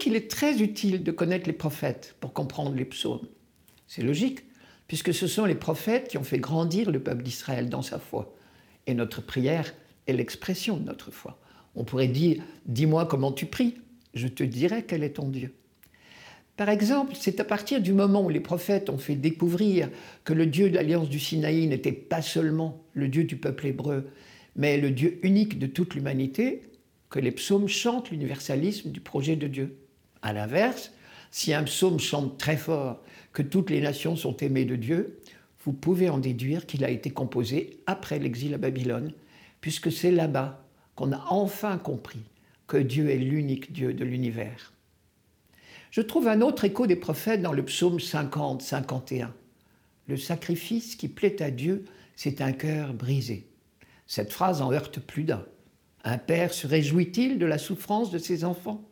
qu'il est très utile de connaître les prophètes pour comprendre les psaumes? C'est logique, puisque ce sont les prophètes qui ont fait grandir le peuple d'Israël dans sa foi. Et notre prière est l'expression de notre foi. On pourrait dire, dis-moi comment tu pries, je te dirai quel est ton Dieu. Par exemple, c'est à partir du moment où les prophètes ont fait découvrir que le Dieu de l'Alliance du Sinaï n'était pas seulement le Dieu du peuple hébreu, mais le Dieu unique de toute l'humanité, que les psaumes chantent l'universalisme du projet de Dieu. A l'inverse, si un psaume chante très fort que toutes les nations sont aimées de Dieu, vous pouvez en déduire qu'il a été composé après l'exil à Babylone, puisque c'est là-bas qu'on a enfin compris que Dieu est l'unique Dieu de l'univers. Je trouve un autre écho des prophètes dans le psaume 50, 51. Le sacrifice qui plaît à Dieu, c'est un cœur brisé. Cette phrase en heurte plus d'un. Un père se réjouit-il de la souffrance de ses enfants?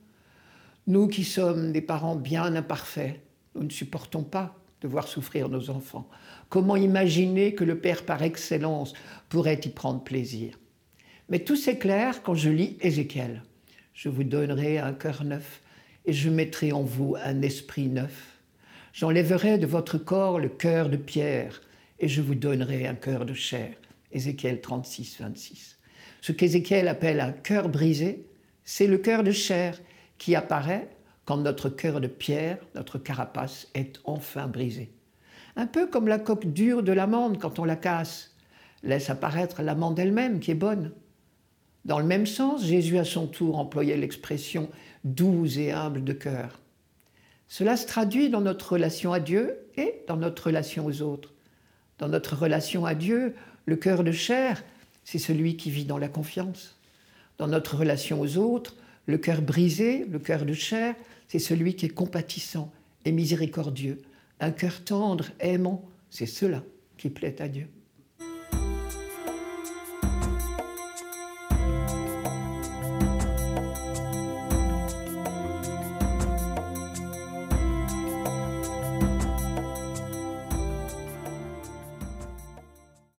Nous qui sommes des parents bien imparfaits, nous ne supportons pas de voir souffrir nos enfants. Comment imaginer que le Père par excellence pourrait y prendre plaisir? Mais tout s'éclaire quand je lis Ézéchiel. Je vous donnerai un cœur neuf et je mettrai en vous un esprit neuf. J'enlèverai de votre corps le cœur de pierre, et je vous donnerai un cœur de chair. Ézéchiel 36, 26. Ce qu'Ézéchiel appelle un cœur brisé, c'est le cœur de chair qui apparaît quand notre cœur de pierre, notre carapace, est enfin brisé. Un peu comme la coque dure de l'amande quand on la casse, laisse apparaître l'amande elle-même qui est bonne. Dans le même sens, Jésus à son tour employait l'expression doux et humble de cœur. Cela se traduit dans notre relation à Dieu et dans notre relation aux autres. Dans notre relation à Dieu, le cœur de chair, c'est celui qui vit dans la confiance. Dans notre relation aux autres, le cœur brisé, le cœur de chair, c'est celui qui est compatissant et miséricordieux. Un cœur tendre, aimant, c'est cela qui plaît à Dieu.